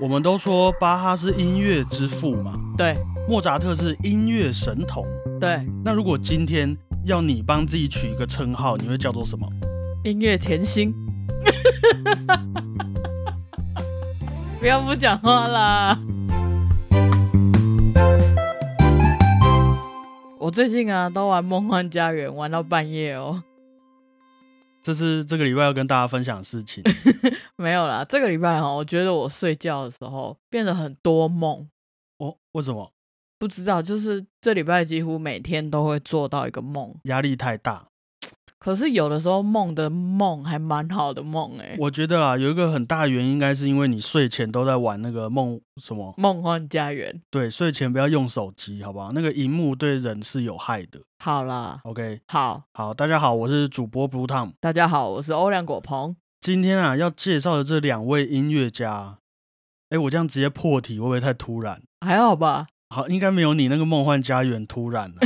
我们都说巴哈是音乐之父嘛，对莫扎特是音乐神童。对，那如果今天要你帮自己取一个称号，你会叫做什么？音乐甜心。不要不讲话啦！我最近啊都玩《梦幻家园》，玩到半夜哦。这是这个礼拜要跟大家分享的事情。没有啦，这个礼拜哈，我觉得我睡觉的时候变得很多梦。哦，为什么？不知道，就是这礼拜几乎每天都会做到一个梦。压力太大。可是有的时候梦的梦还蛮好的梦哎。我觉得啊，有一个很大的原因，应该是因为你睡前都在玩那个梦什么梦幻家园。对，睡前不要用手机，好不好？那个荧幕对人是有害的。好啦，OK，好好，大家好，我是主播 Blue Tom。大家好，我是欧良果鹏。今天啊，要介绍的这两位音乐家，哎，我这样直接破题会不会太突然？还好吧。好，应该没有你那个梦幻家园突然了。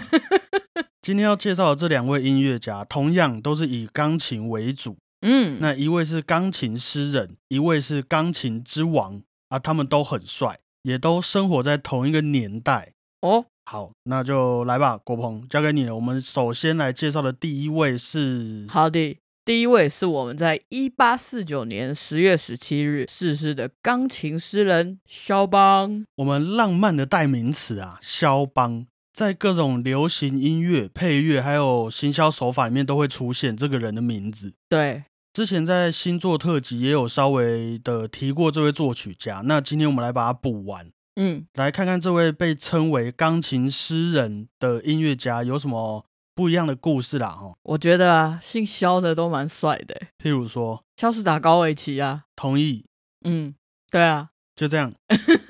今天要介绍的这两位音乐家，同样都是以钢琴为主。嗯，那一位是钢琴诗人，一位是钢琴之王啊，他们都很帅，也都生活在同一个年代。哦，好，那就来吧，国鹏交给你了。我们首先来介绍的第一位是，好的，第一位是我们在一八四九年十月十七日逝世的钢琴诗人肖邦。我们浪漫的代名词啊，肖邦。在各种流行音乐配乐还有行销手法里面，都会出现这个人的名字。对，之前在星座特辑也有稍微的提过这位作曲家。那今天我们来把它补完。嗯，来看看这位被称为钢琴诗人的音乐家有什么不一样的故事啦。哈，我觉得啊，姓肖的都蛮帅的。譬如说，肖斯塔高维奇啊。同意。嗯，对啊，就这样。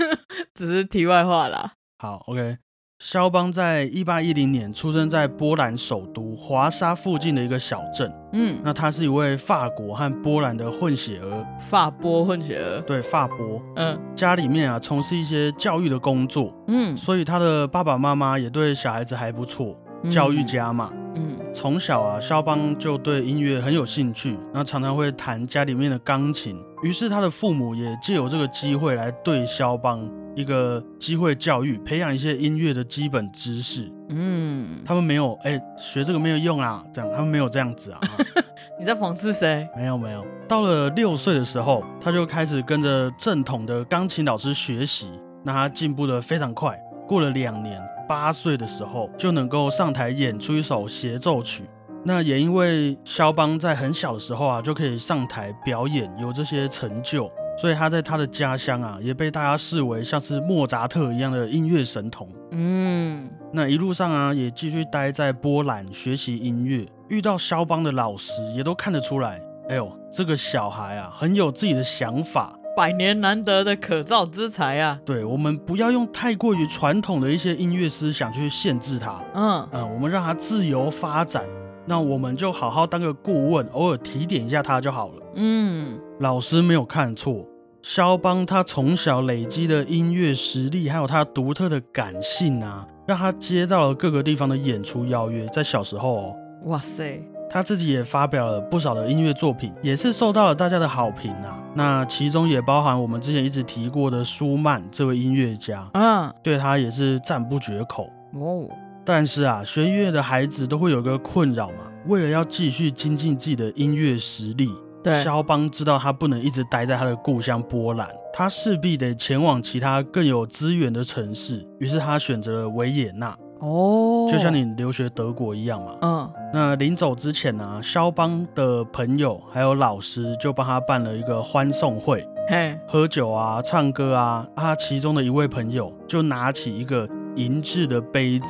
只是题外话啦。好，OK。肖邦在一八一零年出生在波兰首都华沙附近的一个小镇。嗯，那他是一位法国和波兰的混血儿。法波混血儿，对，法波。嗯，家里面啊从事一些教育的工作。嗯，所以他的爸爸妈妈也对小孩子还不错，教育家嘛。嗯，从小啊，肖邦就对音乐很有兴趣，那常常会弹家里面的钢琴。于是他的父母也借由这个机会来对肖邦。一个机会教育，培养一些音乐的基本知识。嗯，他们没有哎，学这个没有用啊，这样他们没有这样子啊。你在讽刺谁？没有没有。到了六岁的时候，他就开始跟着正统的钢琴老师学习，那他进步的非常快。过了两年，八岁的时候就能够上台演出一首协奏曲。那也因为肖邦在很小的时候啊，就可以上台表演，有这些成就。所以他在他的家乡啊，也被大家视为像是莫扎特一样的音乐神童。嗯，那一路上啊，也继续待在波兰学习音乐，遇到肖邦的老师，也都看得出来，哎呦，这个小孩啊，很有自己的想法，百年难得的可造之才啊。对，我们不要用太过于传统的一些音乐思想去限制他。嗯嗯，我们让他自由发展。那我们就好好当个顾问，偶尔提点一下他就好了。嗯，老师没有看错，肖邦他从小累积的音乐实力，还有他独特的感性啊，让他接到了各个地方的演出邀约。在小时候哦，哇塞，他自己也发表了不少的音乐作品，也是受到了大家的好评啊。那其中也包含我们之前一直提过的舒曼这位音乐家，嗯，对他也是赞不绝口哦。但是啊，学音乐的孩子都会有个困扰嘛。为了要继续精进自己的音乐实力，对，肖邦知道他不能一直待在他的故乡波兰，他势必得前往其他更有资源的城市。于是他选择了维也纳。哦，就像你留学德国一样嘛。嗯。那临走之前呢，肖邦的朋友还有老师就帮他办了一个欢送会，嘿，喝酒啊，唱歌啊。他其中的一位朋友就拿起一个银质的杯子。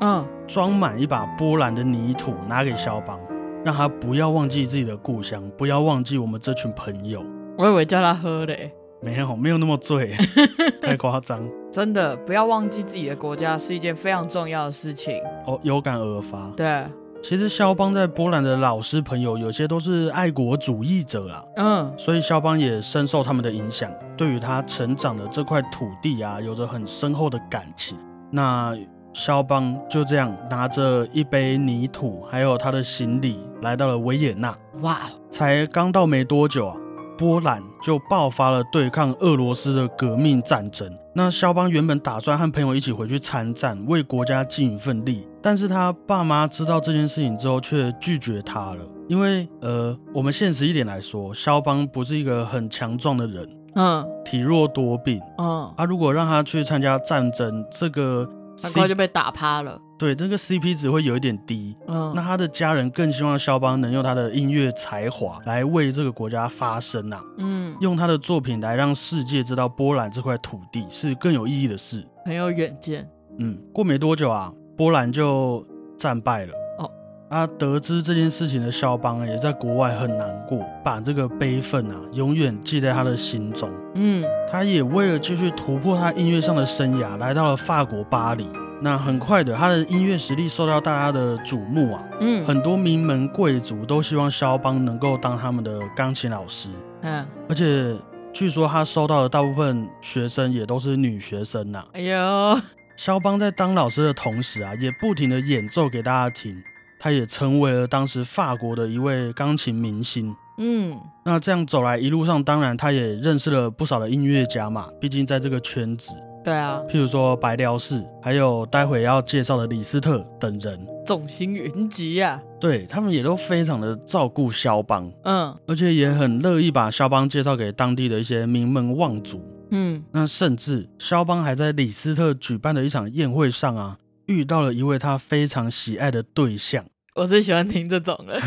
嗯，装满一把波兰的泥土，拿给肖邦，让他不要忘记自己的故乡，不要忘记我们这群朋友。我以为叫他喝嘞，没有，没有那么醉，太夸张。真的，不要忘记自己的国家是一件非常重要的事情。哦，有感而发。对，其实肖邦在波兰的老师朋友有些都是爱国主义者啊，嗯，所以肖邦也深受他们的影响，对于他成长的这块土地啊，有着很深厚的感情。那。肖邦就这样拿着一杯泥土，还有他的行李，来到了维也纳。哇！才刚到没多久啊，波兰就爆发了对抗俄罗斯的革命战争。那肖邦原本打算和朋友一起回去参战，为国家尽一份力，但是他爸妈知道这件事情之后，却拒绝他了。因为，呃，我们现实一点来说，肖邦不是一个很强壮的人，嗯，体弱多病，嗯，啊，如果让他去参加战争，这个很快就被打趴了。对，这个 CP 值会有一点低。嗯，那他的家人更希望肖邦能用他的音乐才华来为这个国家发声啊。嗯，用他的作品来让世界知道波兰这块土地是更有意义的事。很有远见。嗯，过没多久啊，波兰就战败了。哦，啊，得知这件事情的肖邦也在国外很难过，把这个悲愤啊永远记在他的心中。嗯，他也为了继续突破他音乐上的生涯，来到了法国巴黎。那很快的，他的音乐实力受到大家的瞩目啊，嗯，很多名门贵族都希望肖邦能够当他们的钢琴老师，嗯，而且据说他收到的大部分学生也都是女学生呐。哎呦，肖邦在当老师的同时啊，也不停的演奏给大家听，他也成为了当时法国的一位钢琴明星。嗯，那这样走来一路上，当然他也认识了不少的音乐家嘛，毕竟在这个圈子。对啊，譬如说白辽士，还有待会要介绍的李斯特等人，众星云集呀。对他们也都非常的照顾肖邦，嗯，而且也很乐意把肖邦介绍给当地的一些名门望族，嗯，那甚至肖邦还在李斯特举办的一场宴会上啊，遇到了一位他非常喜爱的对象。我最喜欢听这种了，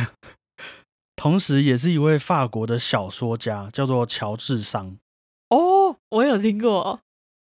同时也是一位法国的小说家，叫做乔治桑。哦，我有听过。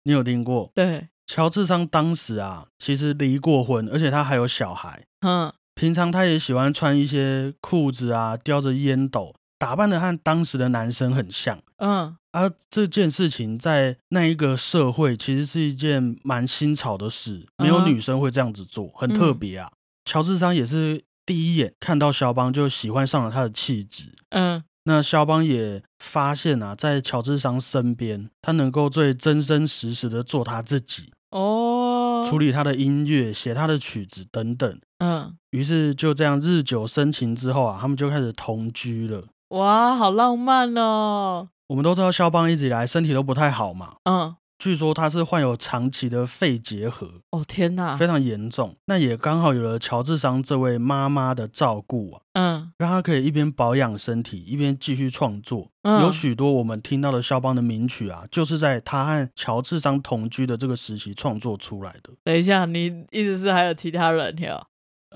你有听过？对，乔治桑当时啊，其实离过婚，而且他还有小孩。嗯，平常他也喜欢穿一些裤子啊，叼着烟斗，打扮的和当时的男生很像。嗯，而这件事情在那一个社会，其实是一件蛮新潮的事，没有女生会这样子做，很特别啊。乔治桑也是第一眼看到肖邦就喜欢上了他的气质。嗯。那肖邦也发现啊，在乔治桑身边，他能够最真真实实的做他自己哦，处理他的音乐，写他的曲子等等。嗯，于是就这样日久生情之后啊，他们就开始同居了。哇，好浪漫哦！我们都知道肖邦一直以来身体都不太好嘛。嗯。据说他是患有长期的肺结核哦，天哪，非常严重。那也刚好有了乔治桑这位妈妈的照顾啊，嗯，让他可以一边保养身体，一边继续创作。有许多我们听到的肖邦的名曲啊，就是在他和乔治桑同居的这个时期创作出来的。等一下，你意思是还有其他人呀？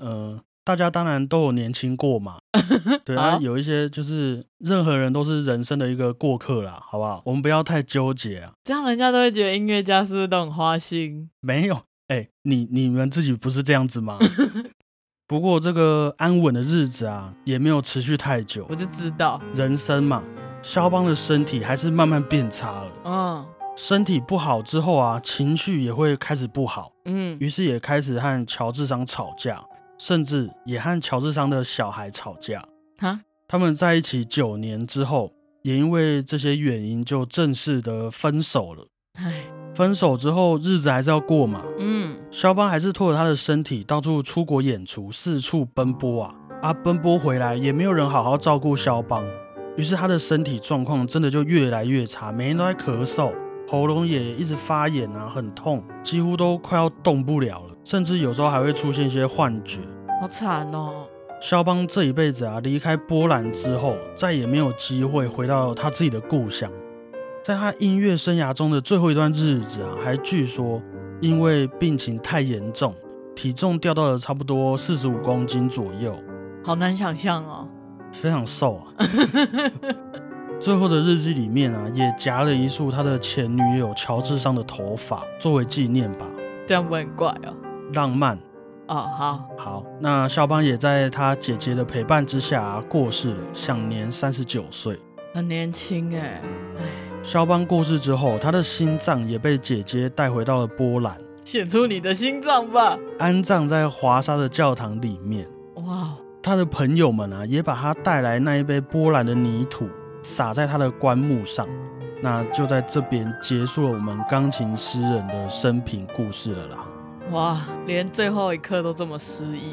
嗯。大家当然都有年轻过嘛，对啊，有一些就是任何人都是人生的一个过客啦，好不好？我们不要太纠结啊，这样人家都会觉得音乐家是不是都很花心？没有，哎，你你们自己不是这样子吗？不过这个安稳的日子啊，也没有持续太久。我就知道，人生嘛，肖邦的身体还是慢慢变差了。嗯，身体不好之后啊，情绪也会开始不好。嗯，于是也开始和乔治商吵架。甚至也和乔治桑的小孩吵架。哈，他们在一起九年之后，也因为这些原因就正式的分手了。唉，分手之后日子还是要过嘛。嗯，肖邦还是拖着他的身体到处出国演出，四处奔波啊。啊，奔波回来也没有人好好照顾肖邦，于是他的身体状况真的就越来越差，每天都在咳嗽，喉咙也一直发炎啊，很痛，几乎都快要动不了了。甚至有时候还会出现一些幻觉，好惨哦！肖邦这一辈子啊，离开波兰之后，再也没有机会回到他自己的故乡。在他音乐生涯中的最后一段日子啊，还据说因为病情太严重，体重掉到了差不多四十五公斤左右，好难想象哦，非常瘦啊。最后的日记里面啊，也夹了一束他的前女友乔治桑的头发，作为纪念吧。这样不很怪哦？浪漫哦，好好，那肖邦也在他姐姐的陪伴之下过世了，享年三十九岁，很年轻哎。肖邦过世之后，他的心脏也被姐姐带回到了波兰，献出你的心脏吧，安葬在华沙的教堂里面。哇，他的朋友们啊，也把他带来那一杯波兰的泥土，撒在他的棺木上。那就在这边结束了我们钢琴诗人的生平故事了啦。哇，连最后一刻都这么诗意。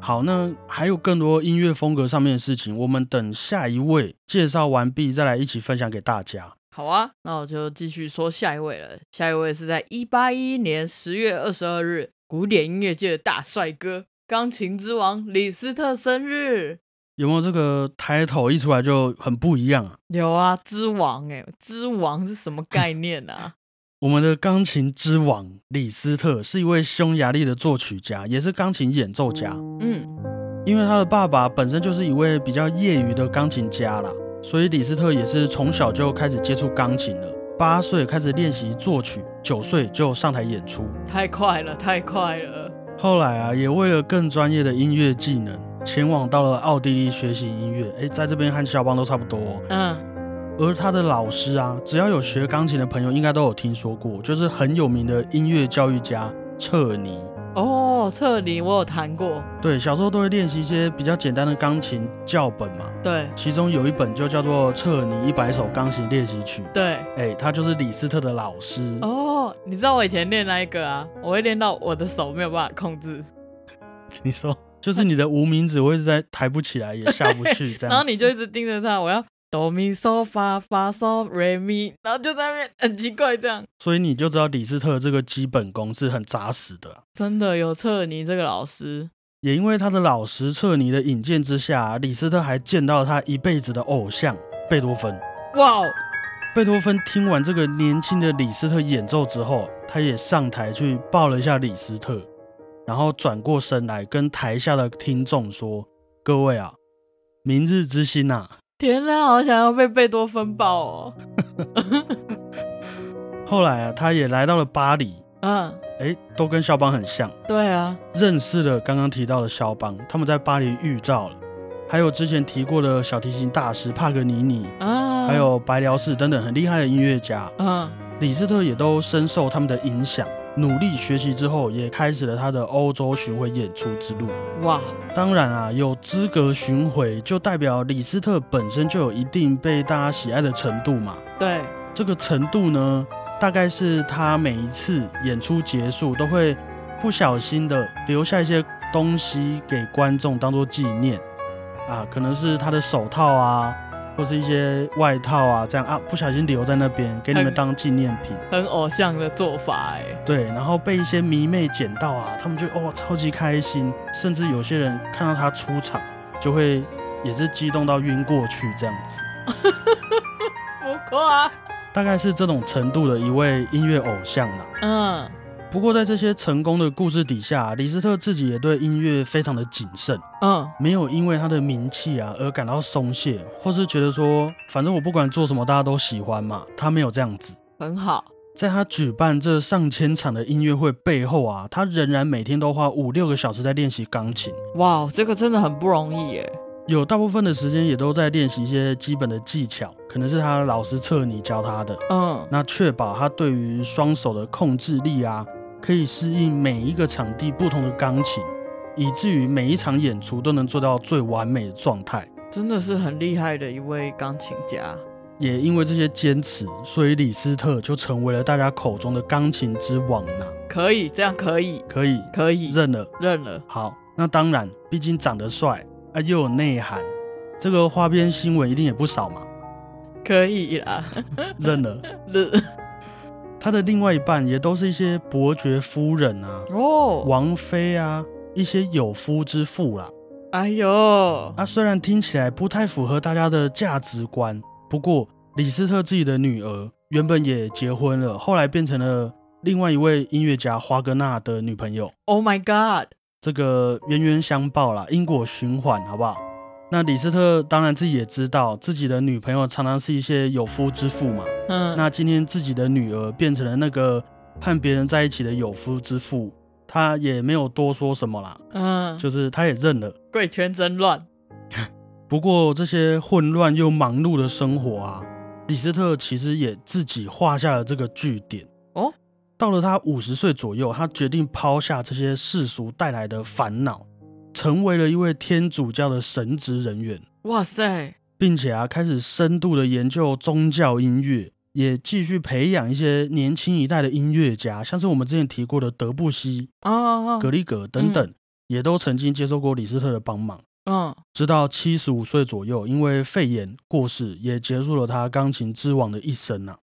好，那还有更多音乐风格上面的事情，我们等下一位介绍完毕再来一起分享给大家。好啊，那我就继续说下一位了。下一位是在一八一一年十月二十二日，古典音乐界的大帅哥，钢琴之王李斯特生日。有没有这个抬头一出来就很不一样啊？有啊，之王哎，之王是什么概念啊？我们的钢琴之王李斯特是一位匈牙利的作曲家，也是钢琴演奏家。嗯，因为他的爸爸本身就是一位比较业余的钢琴家啦，所以李斯特也是从小就开始接触钢琴了。八岁开始练习作曲，九岁就上台演出，太快了，太快了。后来啊，也为了更专业的音乐技能。前往到了奥地利学习音乐，哎，在这边和肖邦都差不多。嗯，而他的老师啊，只要有学钢琴的朋友，应该都有听说过，就是很有名的音乐教育家彻尼。哦，彻尼，我有弹过。对，小时候都会练习一些比较简单的钢琴教本嘛。对，其中有一本就叫做《彻尼一百首钢琴练习曲》。对，哎，他就是李斯特的老师。哦，你知道我以前练那一个啊，我会练到我的手没有办法控制。你说。就是你的无名指会在抬不起来，也下不去这样。然后你就一直盯着他，我要哆咪嗦发发嗦瑞咪，然后就在那边很奇怪这样。所以你就知道李斯特这个基本功是很扎实的。真的有彻尼这个老师，也因为他的老师彻尼的引荐之下，李斯特还见到他一辈子的偶像贝多芬。哇！贝多芬听完这个年轻的李斯特演奏之后，他也上台去抱了一下李斯特。然后转过身来跟台下的听众说：“各位啊，明日之星呐！天哪，好想要被贝多芬抱哦！” 后来啊，他也来到了巴黎。嗯，哎，都跟肖邦很像。对啊，认识了刚刚提到的肖邦，他们在巴黎遇到了，还有之前提过的小提琴大师帕格尼尼啊，还有白辽士等等很厉害的音乐家。嗯，李斯特也都深受他们的影响。努力学习之后，也开始了他的欧洲巡回演出之路。哇，当然啊，有资格巡回，就代表李斯特本身就有一定被大家喜爱的程度嘛。对，这个程度呢，大概是他每一次演出结束，都会不小心的留下一些东西给观众当做纪念啊，可能是他的手套啊。或是一些外套啊，这样啊，不小心留在那边，给你们当纪念品，很偶像的做法哎。对，然后被一些迷妹捡到啊，他们就哦超级开心，甚至有些人看到他出场，就会也是激动到晕过去这样子。不夸，大概是这种程度的一位音乐偶像啦。嗯。不过，在这些成功的故事底下，李斯特自己也对音乐非常的谨慎，嗯，没有因为他的名气啊而感到松懈，或是觉得说，反正我不管做什么，大家都喜欢嘛。他没有这样子，很好。在他举办这上千场的音乐会背后啊，他仍然每天都花五六个小时在练习钢琴。哇，这个真的很不容易耶。有大部分的时间也都在练习一些基本的技巧，可能是他老师彻尼教他的，嗯，那确保他对于双手的控制力啊。可以适应每一个场地不同的钢琴，以至于每一场演出都能做到最完美的状态，真的是很厉害的一位钢琴家。也因为这些坚持，所以李斯特就成为了大家口中的钢琴之王呢。可以，这样可以，可以，可以认了，认了。好，那当然，毕竟长得帅啊，又有内涵，这个花边新闻一定也不少嘛。可以啦，认了，认。他的另外一半也都是一些伯爵夫人啊，哦，王妃啊，一些有夫之妇啦。哎呦，啊，虽然听起来不太符合大家的价值观，不过李斯特自己的女儿原本也结婚了，后来变成了另外一位音乐家华格纳的女朋友。Oh my god，这个冤冤相报啦，因果循环，好不好？那李斯特当然自己也知道，自己的女朋友常常是一些有夫之妇嘛。嗯，那今天自己的女儿变成了那个和别人在一起的有夫之妇，他也没有多说什么啦。嗯，就是他也认了。贵圈真乱。不过这些混乱又忙碌的生活啊，李斯特其实也自己画下了这个句点。哦，到了他五十岁左右，他决定抛下这些世俗带来的烦恼。成为了一位天主教的神职人员，哇塞！并且啊，开始深度的研究宗教音乐，也继续培养一些年轻一代的音乐家，像是我们之前提过的德布西啊、格里格等等，也都曾经接受过李斯特的帮忙。嗯，直到七十五岁左右，因为肺炎过世，也结束了他钢琴之王的一生呐。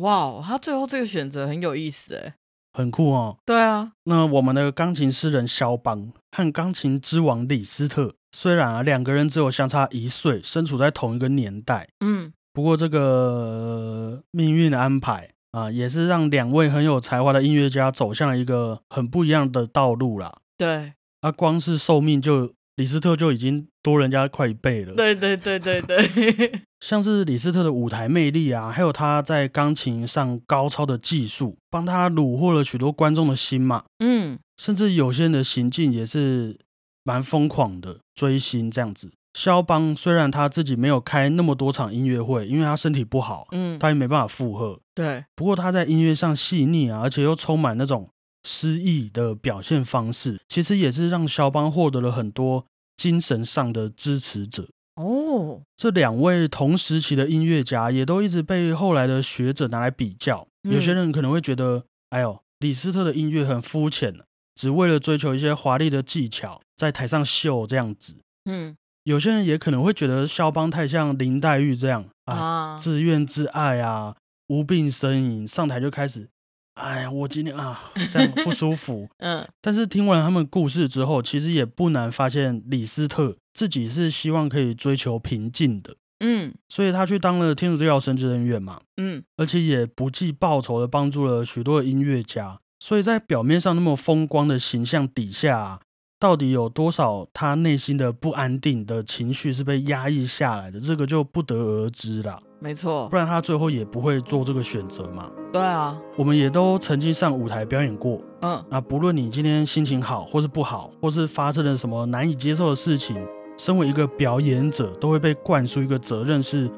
哇，他最后这个选择很有意思哎，很酷哦。对啊，那我们的钢琴诗人肖邦和钢琴之王李斯特，虽然啊两个人只有相差一岁，身处在同一个年代，嗯，不过这个命运的安排啊，也是让两位很有才华的音乐家走向了一个很不一样的道路啦。对，啊，光是寿命就。李斯特就已经多人家快一倍了。对对对对对，像是李斯特的舞台魅力啊，还有他在钢琴上高超的技术，帮他虏获了许多观众的心嘛。嗯，甚至有些人的行径也是蛮疯狂的，追星这样子。肖邦虽然他自己没有开那么多场音乐会，因为他身体不好，嗯，他也没办法负荷。对，不过他在音乐上细腻啊，而且又充满那种。诗意的表现方式，其实也是让肖邦获得了很多精神上的支持者哦。这两位同时期的音乐家，也都一直被后来的学者拿来比较。有些人可能会觉得，哎呦，李斯特的音乐很肤浅，只为了追求一些华丽的技巧，在台上秀这样子。嗯，有些人也可能会觉得肖邦太像林黛玉这样啊，自怨自艾啊，无病呻吟，上台就开始。哎呀，我今天啊这样不舒服。嗯，但是听完他们故事之后，其实也不难发现李斯特自己是希望可以追求平静的。嗯，所以他去当了天主教神职人员嘛。嗯，而且也不计报酬的帮助了许多音乐家。所以在表面上那么风光的形象底下。到底有多少他内心的不安定的情绪是被压抑下来的？这个就不得而知了。没错，不然他最后也不会做这个选择嘛。对啊，我们也都曾经上舞台表演过。嗯，啊，不论你今天心情好或是不好，或是发生了什么难以接受的事情，身为一个表演者，都会被灌输一个责任，是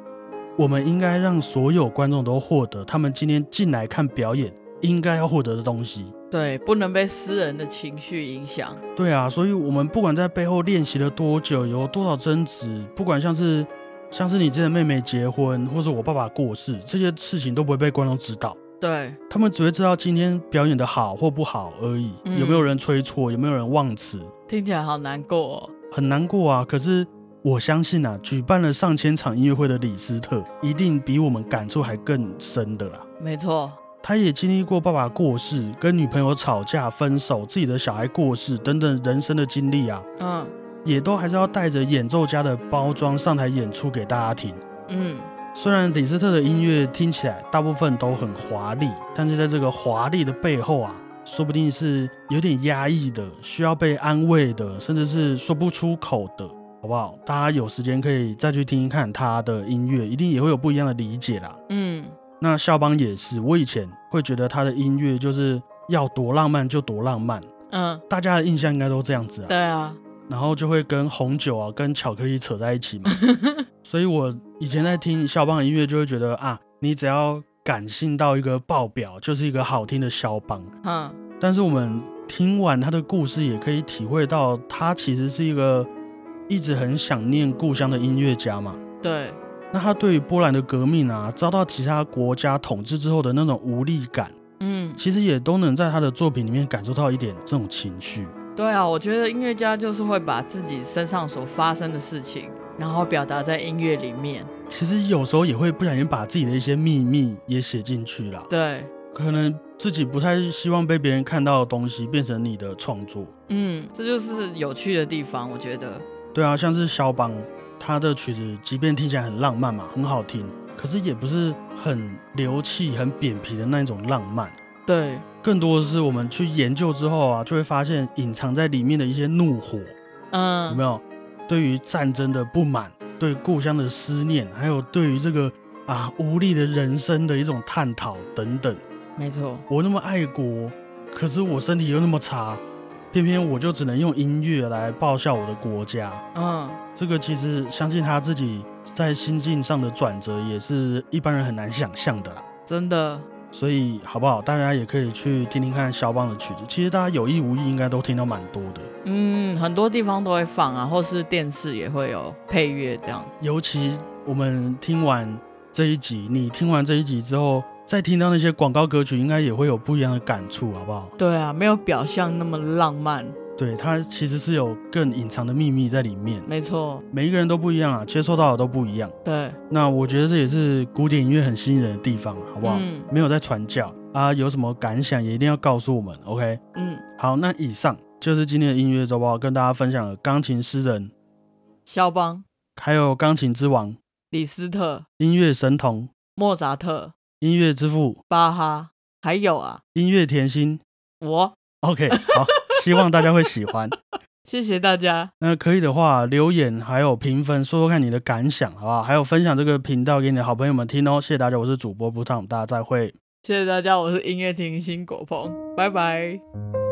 我们应该让所有观众都获得他们今天进来看表演应该要获得的东西。对，不能被私人的情绪影响。对啊，所以我们不管在背后练习了多久，有多少争执，不管像是像是你这的妹妹结婚，或是我爸爸过世，这些事情都不会被观众知道。对，他们只会知道今天表演的好或不好而已。有没有人吹错？有没有人忘词？听起来好难过，哦，很难过啊。可是我相信啊，举办了上千场音乐会的李斯特，一定比我们感触还更深的啦。没错。他也经历过爸爸过世、跟女朋友吵架、分手、自己的小孩过世等等人生的经历啊，嗯，也都还是要带着演奏家的包装上台演出给大家听。嗯，虽然李斯特的音乐听起来大部分都很华丽，但是在这个华丽的背后啊，说不定是有点压抑的，需要被安慰的，甚至是说不出口的，好不好？大家有时间可以再去听一看他的音乐，一定也会有不一样的理解啦。嗯。那肖邦也是，我以前会觉得他的音乐就是要多浪漫就多浪漫，嗯，大家的印象应该都这样子啊。对啊，然后就会跟红酒啊、跟巧克力扯在一起嘛。所以我以前在听肖邦的音乐，就会觉得啊，你只要感性到一个爆表，就是一个好听的肖邦。嗯，但是我们听完他的故事，也可以体会到他其实是一个一直很想念故乡的音乐家嘛。对。那他对于波兰的革命啊，遭到其他国家统治之后的那种无力感，嗯，其实也都能在他的作品里面感受到一点这种情绪。对啊，我觉得音乐家就是会把自己身上所发生的事情，然后表达在音乐里面。其实有时候也会不小心把自己的一些秘密也写进去了。对，可能自己不太希望被别人看到的东西变成你的创作。嗯，这就是有趣的地方，我觉得。对啊，像是肖邦。他的曲子即便听起来很浪漫嘛，很好听，可是也不是很流气、很扁平的那种浪漫。对，更多的是我们去研究之后啊，就会发现隐藏在里面的一些怒火，嗯，有没有？对于战争的不满，对故乡的思念，还有对于这个啊无力的人生的一种探讨等等。没错，我那么爱国，可是我身体又那么差。偏偏我就只能用音乐来报效我的国家。嗯，这个其实相信他自己在心境上的转折，也是一般人很难想象的啦。真的，所以好不好？大家也可以去听听看肖邦的曲子。其实大家有意无意应该都听到蛮多的。嗯，很多地方都会放啊，或是电视也会有配乐这样。尤其我们听完这一集，你听完这一集之后。再听到那些广告歌曲，应该也会有不一样的感触，好不好？对啊，没有表象那么浪漫。对，它其实是有更隐藏的秘密在里面。没错，每一个人都不一样啊，接受到的都不一样。对，那我觉得这也是古典音乐很吸引人的地方，好不好？嗯。没有在传教啊，有什么感想也一定要告诉我们，OK？嗯。好，那以上就是今天的音乐周报，跟大家分享了钢琴诗人肖邦，还有钢琴之王李斯特，音乐神童莫扎特，音乐之父巴哈，还有啊，音乐甜心我。OK，好，希望大家会喜欢。谢谢大家。那可以的话，留言还有评分，说说看你的感想，好不好？还有分享这个频道给你的好朋友们听哦。谢谢大家，我是主播布汤，大家再会。谢谢大家，我是音乐厅新果鹏，拜拜。